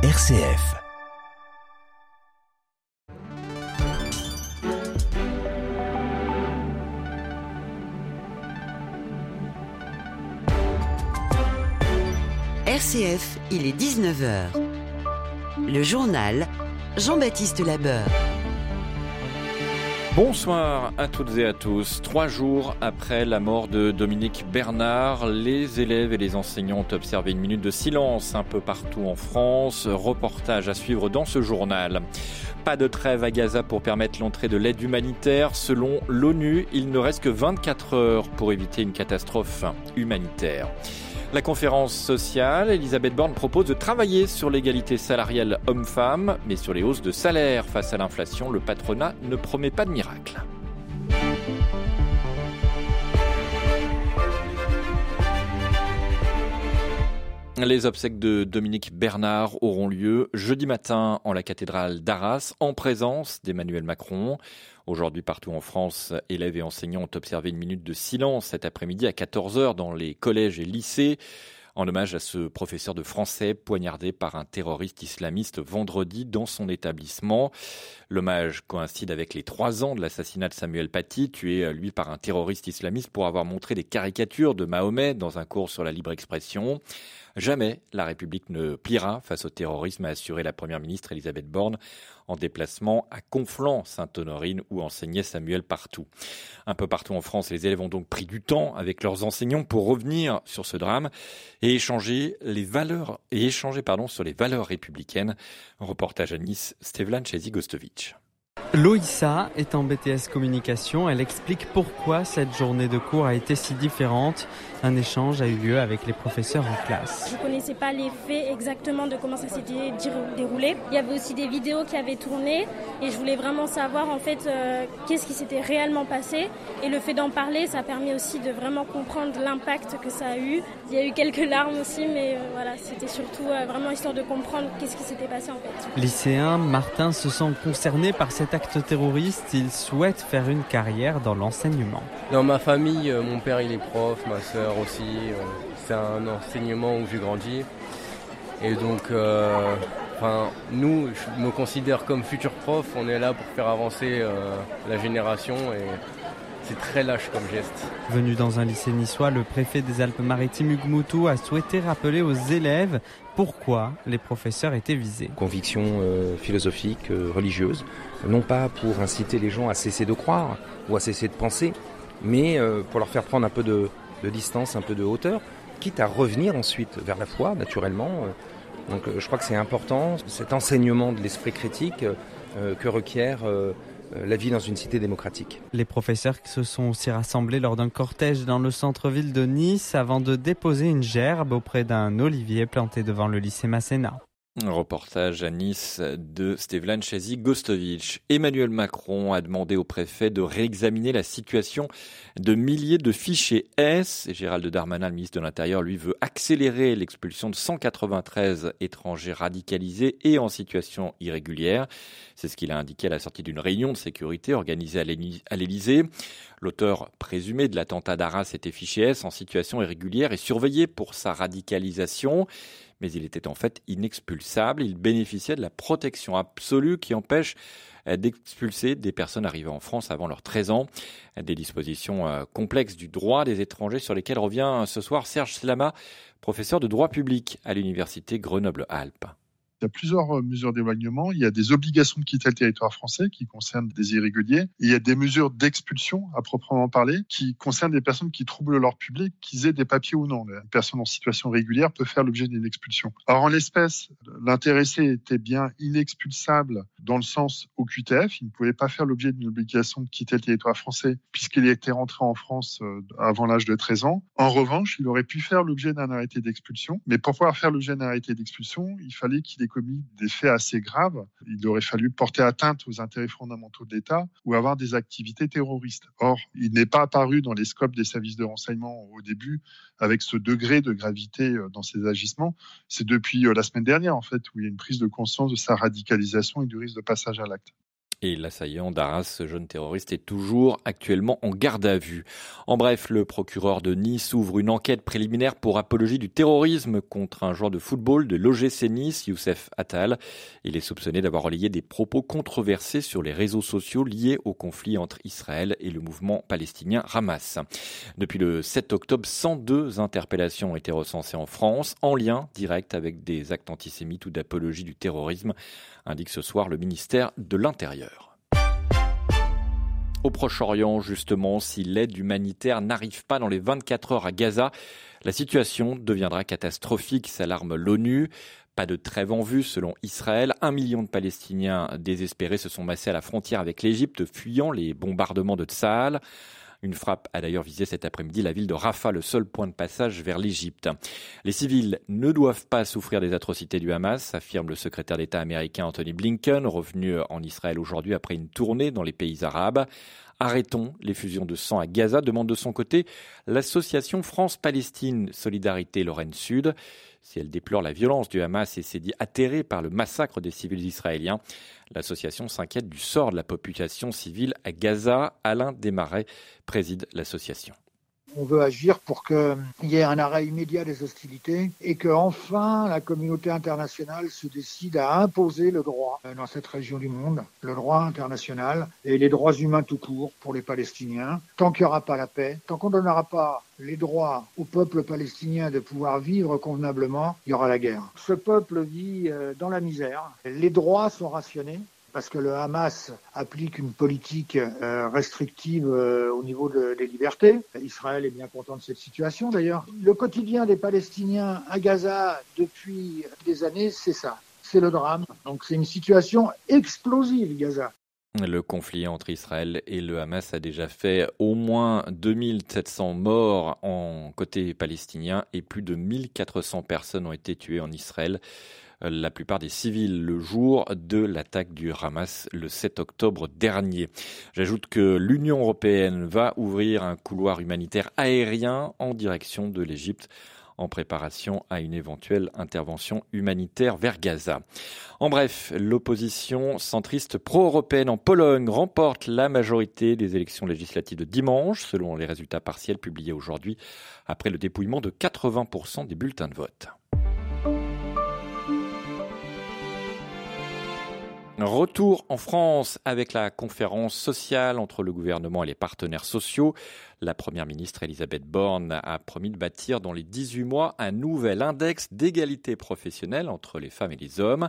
RCF. RCF, il est 19h. Le journal Jean-Baptiste Labeur. Bonsoir à toutes et à tous. Trois jours après la mort de Dominique Bernard, les élèves et les enseignants ont observé une minute de silence un peu partout en France. Reportage à suivre dans ce journal. Pas de trêve à Gaza pour permettre l'entrée de l'aide humanitaire. Selon l'ONU, il ne reste que 24 heures pour éviter une catastrophe humanitaire. La conférence sociale, Elisabeth Borne propose de travailler sur l'égalité salariale homme-femme, mais sur les hausses de salaire face à l'inflation, le patronat ne promet pas de miracle. Les obsèques de Dominique Bernard auront lieu jeudi matin en la cathédrale d'Arras en présence d'Emmanuel Macron. Aujourd'hui, partout en France, élèves et enseignants ont observé une minute de silence cet après-midi à 14h dans les collèges et lycées en hommage à ce professeur de français poignardé par un terroriste islamiste vendredi dans son établissement. L'hommage coïncide avec les trois ans de l'assassinat de Samuel Paty, tué lui par un terroriste islamiste pour avoir montré des caricatures de Mahomet dans un cours sur la libre expression. Jamais la République ne pliera face au terrorisme, a assuré la Première ministre Elisabeth Borne en déplacement à Conflans-Sainte-Honorine où enseignait Samuel Partout. Un peu partout en France, les élèves ont donc pris du temps avec leurs enseignants pour revenir sur ce drame et échanger les valeurs et échanger pardon sur les valeurs républicaines. reportage à Nice, Stevlan Chesi-Gostovitch. Loïssa est en BTS communication. Elle explique pourquoi cette journée de cours a été si différente. Un échange a eu lieu avec les professeurs en classe. Je ne connaissais pas les faits exactement de comment ça s'était déroulé. Il y avait aussi des vidéos qui avaient tourné et je voulais vraiment savoir en fait euh, qu'est-ce qui s'était réellement passé. Et le fait d'en parler, ça a permis aussi de vraiment comprendre l'impact que ça a eu. Il y a eu quelques larmes aussi, mais euh, voilà, c'était surtout euh, vraiment histoire de comprendre qu'est-ce qui s'était passé en fait. Lycéen, Martin se sent concerné par cet acte terroriste, il souhaite faire une carrière dans l'enseignement. Dans ma famille, euh, mon père il est prof, ma soeur aussi. Euh, c'est un enseignement où j'ai grandi. Et donc, euh, enfin, nous, je me considère comme futur prof. On est là pour faire avancer la génération et c'est très lâche comme geste. Venu dans un lycée niçois, le préfet des Alpes-Maritimes Hugues Moutou a souhaité rappeler aux élèves pourquoi les professeurs étaient visés. Conviction euh, philosophique, euh, religieuse, non pas pour inciter les gens à cesser de croire ou à cesser de penser, mais euh, pour leur faire prendre un peu de, de, distance, un peu de hauteur, quitte à revenir ensuite vers la foi, naturellement. Donc je crois que c'est important, cet enseignement de l'esprit critique que requiert euh, la vie dans une cité démocratique. Les professeurs se sont aussi rassemblés lors d'un cortège dans le centre-ville de Nice avant de déposer une gerbe auprès d'un olivier planté devant le lycée Masséna. Un reportage à Nice de Stevlan Chazy Gostovic. Emmanuel Macron a demandé au préfet de réexaminer la situation de milliers de fichiers S. Et Gérald Darmanin, le ministre de l'Intérieur, lui veut accélérer l'expulsion de 193 étrangers radicalisés et en situation irrégulière. C'est ce qu'il a indiqué à la sortie d'une réunion de sécurité organisée à l'Élysée. L'auteur présumé de l'attentat d'Arras était fiché S en situation irrégulière et surveillé pour sa radicalisation mais il était en fait inexpulsable. Il bénéficiait de la protection absolue qui empêche euh, d'expulser des personnes arrivées en France avant leurs 13 ans. Des dispositions euh, complexes du droit des étrangers sur lesquelles revient ce soir Serge Slama, professeur de droit public à l'université Grenoble-Alpes. Il y a plusieurs euh, mesures d'éloignement. Il y a des obligations de quitter le territoire français qui concernent des irréguliers. Il y a des mesures d'expulsion à proprement parler qui concernent des personnes qui troublent leur public, qu'ils aient des papiers ou non. Une personne en situation régulière peut faire l'objet d'une expulsion. Alors en l'espèce, l'intéressé était bien inexpulsable dans le sens au QTF. Il ne pouvait pas faire l'objet d'une obligation de quitter le territoire français puisqu'il était rentré en France euh, avant l'âge de 13 ans. En revanche, il aurait pu faire l'objet d'un arrêté d'expulsion. Mais pour pouvoir faire l'objet d'un arrêté d'expulsion, il fallait qu'il commis des faits assez graves. Il aurait fallu porter atteinte aux intérêts fondamentaux de l'État ou avoir des activités terroristes. Or, il n'est pas apparu dans les scopes des services de renseignement au début avec ce degré de gravité euh, dans ses agissements. C'est depuis euh, la semaine dernière, en fait, où il y a une prise de conscience de sa radicalisation et du risque de passage à l'acte. Et l'assaillant d'Arras, ce jeune terroriste, est toujours actuellement en garde à vue. En bref, le procureur de Nice ouvre une enquête préliminaire pour apologie du terrorisme contre un joueur de football de l'OGC Nice, Youssef Attal. Il est soupçonné d'avoir relayé des propos controversés sur les réseaux sociaux liés au conflit entre Israël et le mouvement palestinien Hamas. Depuis le 7 octobre, 102 interpellations ont été recensées en France en lien direct avec des actes antisémites ou d'apologie du terrorisme, indique ce soir le ministère de l'Intérieur. Au Proche-Orient, justement, si l'aide humanitaire n'arrive pas dans les 24 heures à Gaza, la situation deviendra catastrophique, s'alarme l'ONU. Pas de trêve en vue selon Israël. Un million de Palestiniens désespérés se sont massés à la frontière avec l'Égypte, fuyant les bombardements de Tsahal. Une frappe a d'ailleurs visé cet après-midi la ville de Rafah, le seul point de passage vers l'Égypte. Les civils ne doivent pas souffrir des atrocités du Hamas, affirme le secrétaire d'État américain Anthony Blinken, revenu en Israël aujourd'hui après une tournée dans les pays arabes. Arrêtons les fusions de sang à Gaza, demande de son côté l'association France-Palestine Solidarité Lorraine Sud. Si elle déplore la violence du Hamas et s'est dit atterrée par le massacre des civils israéliens, l'association s'inquiète du sort de la population civile à Gaza. Alain Desmarais préside l'association. On veut agir pour qu'il y ait un arrêt immédiat des hostilités et que enfin la communauté internationale se décide à imposer le droit dans cette région du monde, le droit international et les droits humains tout court pour les Palestiniens. Tant qu'il n'y aura pas la paix, tant qu'on ne donnera pas les droits au peuple palestinien de pouvoir vivre convenablement, il y aura la guerre. Ce peuple vit euh, dans la misère, les droits sont rationnés, parce que le Hamas applique une politique euh, restrictive euh, au niveau des libertés. Israël est bien content de cette situation d'ailleurs. Le quotidien des Palestiniens à Gaza depuis des années, c'est ça. C'est le drame. Donc c'est une situation explosive, Gaza. Le conflit entre Israël et le Hamas a déjà fait au moins 2700 morts en côté palestinien et plus de 1400 personnes ont été tuées en Israël la plupart des civils le jour de l'attaque du Hamas le 7 octobre dernier. J'ajoute que l'Union européenne va ouvrir un couloir humanitaire aérien en direction de l'Égypte en préparation à une éventuelle intervention humanitaire vers Gaza. En bref, l'opposition centriste pro-européenne en Pologne remporte la majorité des élections législatives de dimanche, selon les résultats partiels publiés aujourd'hui, après le dépouillement de 80% des bulletins de vote. Retour en France avec la conférence sociale entre le gouvernement et les partenaires sociaux. La première ministre Elisabeth Borne a promis de bâtir dans les 18 mois un nouvel index d'égalité professionnelle entre les femmes et les hommes.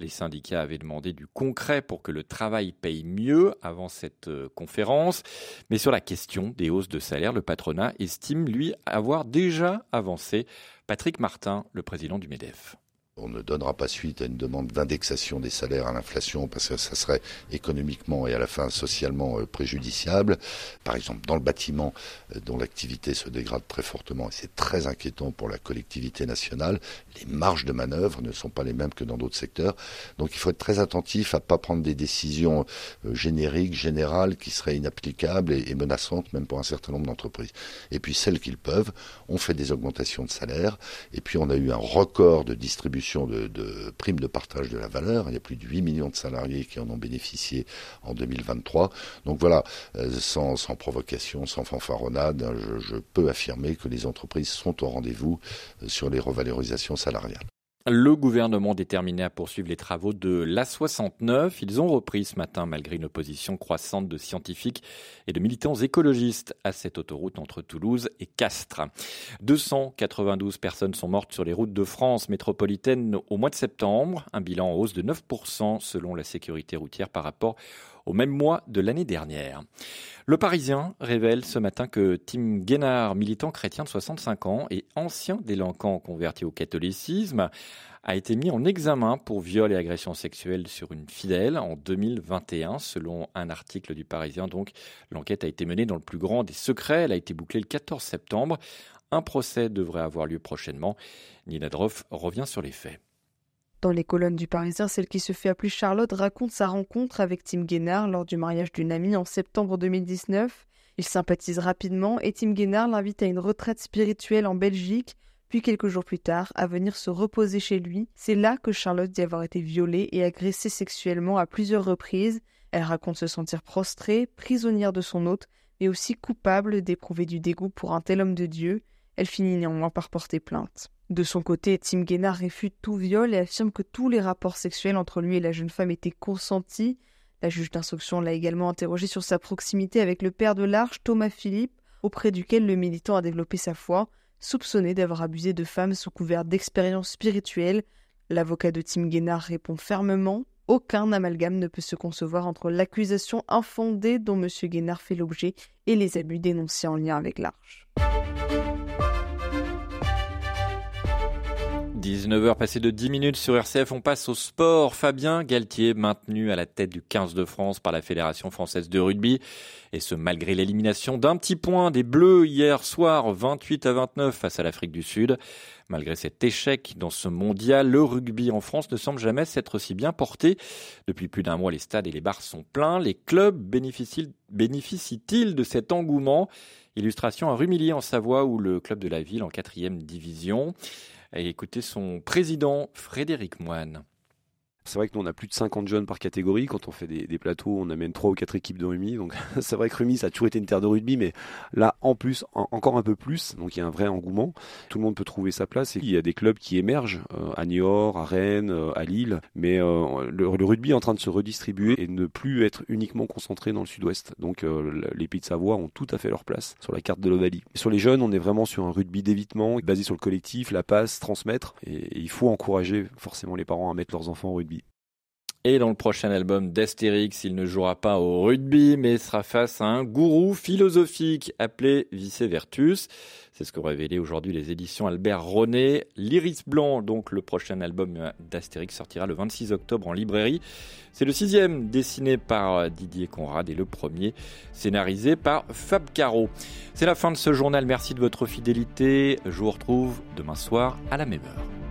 Les syndicats avaient demandé du concret pour que le travail paye mieux avant cette euh, conférence. Mais sur la question des hausses de salaire, le patronat estime, lui, avoir déjà avancé. Patrick Martin, le président du MEDEF. On ne donnera pas suite à une demande d'indexation des salaires à l'inflation parce que ça serait économiquement et à la fin socialement euh, préjudiciable. Par exemple, dans le bâtiment euh, dont l'activité se dégrade très fortement et c'est très inquiétant pour la collectivité nationale, les marges de manœuvre ne sont pas les mêmes que dans d'autres secteurs. Donc il faut être très attentif à ne pas prendre des décisions euh, génériques, générales qui seraient inapplicables et, menaçantes même pour un certain nombre d'entreprises. Et puis celles qu'ils peuvent, on fait des augmentations de salaire et puis on a eu un record de distribution de, primes de partage de la valeur. Il y a plus de 8 millions de salariés qui en ont bénéficié en 2023. Donc voilà, euh, sans, provocation, sans fanfaronnade, je, je peux affirmer que les entreprises sont au rendez-vous euh, sur les revalorisations salariales. Le gouvernement déterminé à poursuivre les travaux de l'A69, ils ont repris ce matin malgré une opposition croissante de scientifiques et de militants écologistes à cette autoroute entre Toulouse et Castres. 292 personnes sont mortes sur les routes de France métropolitaine au mois de septembre, un bilan en hausse de 9% selon la sécurité routière par rapport au même mois de l'année dernière. Le Parisien révèle ce matin que Tim Guénard, militant chrétien de 65 ans et ancien délinquant converti au catholicisme, a été mis en examen pour viol et agression sexuelle sur une fidèle en 2021, selon un article du Parisien. Donc, l'enquête a été menée dans le plus grand des secrets. Elle a été bouclée le 14 septembre. Un procès devrait avoir lieu prochainement. Nina Droff revient sur les faits. Dans les colonnes du Parisien, celle qui se fait appeler Charlotte raconte sa rencontre avec Tim Guénard lors du mariage d'une amie en septembre 2019. Ils sympathisent rapidement et Tim Guénard l'invite à une retraite spirituelle en Belgique, puis quelques jours plus tard à venir se reposer chez lui. C'est là que Charlotte dit avoir été violée et agressée sexuellement à plusieurs reprises. Elle raconte se sentir prostrée, prisonnière de son hôte, mais aussi coupable d'éprouver du dégoût pour un tel homme de Dieu. Elle finit néanmoins par porter plainte. De son côté, Tim Guénard réfute tout viol et affirme que tous les rapports sexuels entre lui et la jeune femme étaient consentis. La juge d'instruction l'a également interrogé sur sa proximité avec le père de l'Arche, Thomas Philippe, auprès duquel le militant a développé sa foi, soupçonné d'avoir abusé de femmes sous couvert d'expériences spirituelles. L'avocat de Tim Guénard répond fermement aucun amalgame ne peut se concevoir entre l'accusation infondée dont M. Guénard fait l'objet et les abus dénoncés en lien avec l'Arche. 19h passé de 10 minutes sur RCF, on passe au sport. Fabien Galtier, maintenu à la tête du 15 de France par la Fédération française de rugby. Et ce, malgré l'élimination d'un petit point des Bleus hier soir, 28 à 29 face à l'Afrique du Sud. Malgré cet échec dans ce mondial, le rugby en France ne semble jamais s'être si bien porté. Depuis plus d'un mois, les stades et les bars sont pleins. Les clubs bénéficient-ils de cet engouement? Illustration à Rumilly en Savoie où le club de la ville en quatrième division et écouter son président Frédéric Moine. C'est vrai que nous, on a plus de 50 jeunes par catégorie. Quand on fait des, plateaux, on amène 3 ou 4 équipes de rugby. Donc, c'est vrai que rugby, ça a toujours été une terre de rugby, mais là, en plus, encore un peu plus. Donc, il y a un vrai engouement. Tout le monde peut trouver sa place. Et il y a des clubs qui émergent euh, à Niort, à Rennes, euh, à Lille. Mais euh, le, rugby est en train de se redistribuer et ne plus être uniquement concentré dans le sud-ouest. Donc, les pays de Savoie ont tout à fait leur place sur la carte de l'Ovalie. Sur les jeunes, on est vraiment sur un rugby d'évitement, basé sur le collectif, la passe, transmettre. et il faut encourager forcément les parents à mettre leurs enfants au rugby. Et dans le prochain album d'Astérix, il ne jouera pas au rugby, mais sera face à un gourou philosophique appelé Vice Vertus. C'est ce que révélé aujourd'hui les éditions Albert René. L'Iris Blanc, donc le prochain album d'Astérix, sortira le 26 octobre en librairie. C'est le sixième dessiné par Didier Conrad et le premier scénarisé par Fab Caro. C'est la fin de ce journal. Merci de votre fidélité. Je vous retrouve demain soir à la même heure.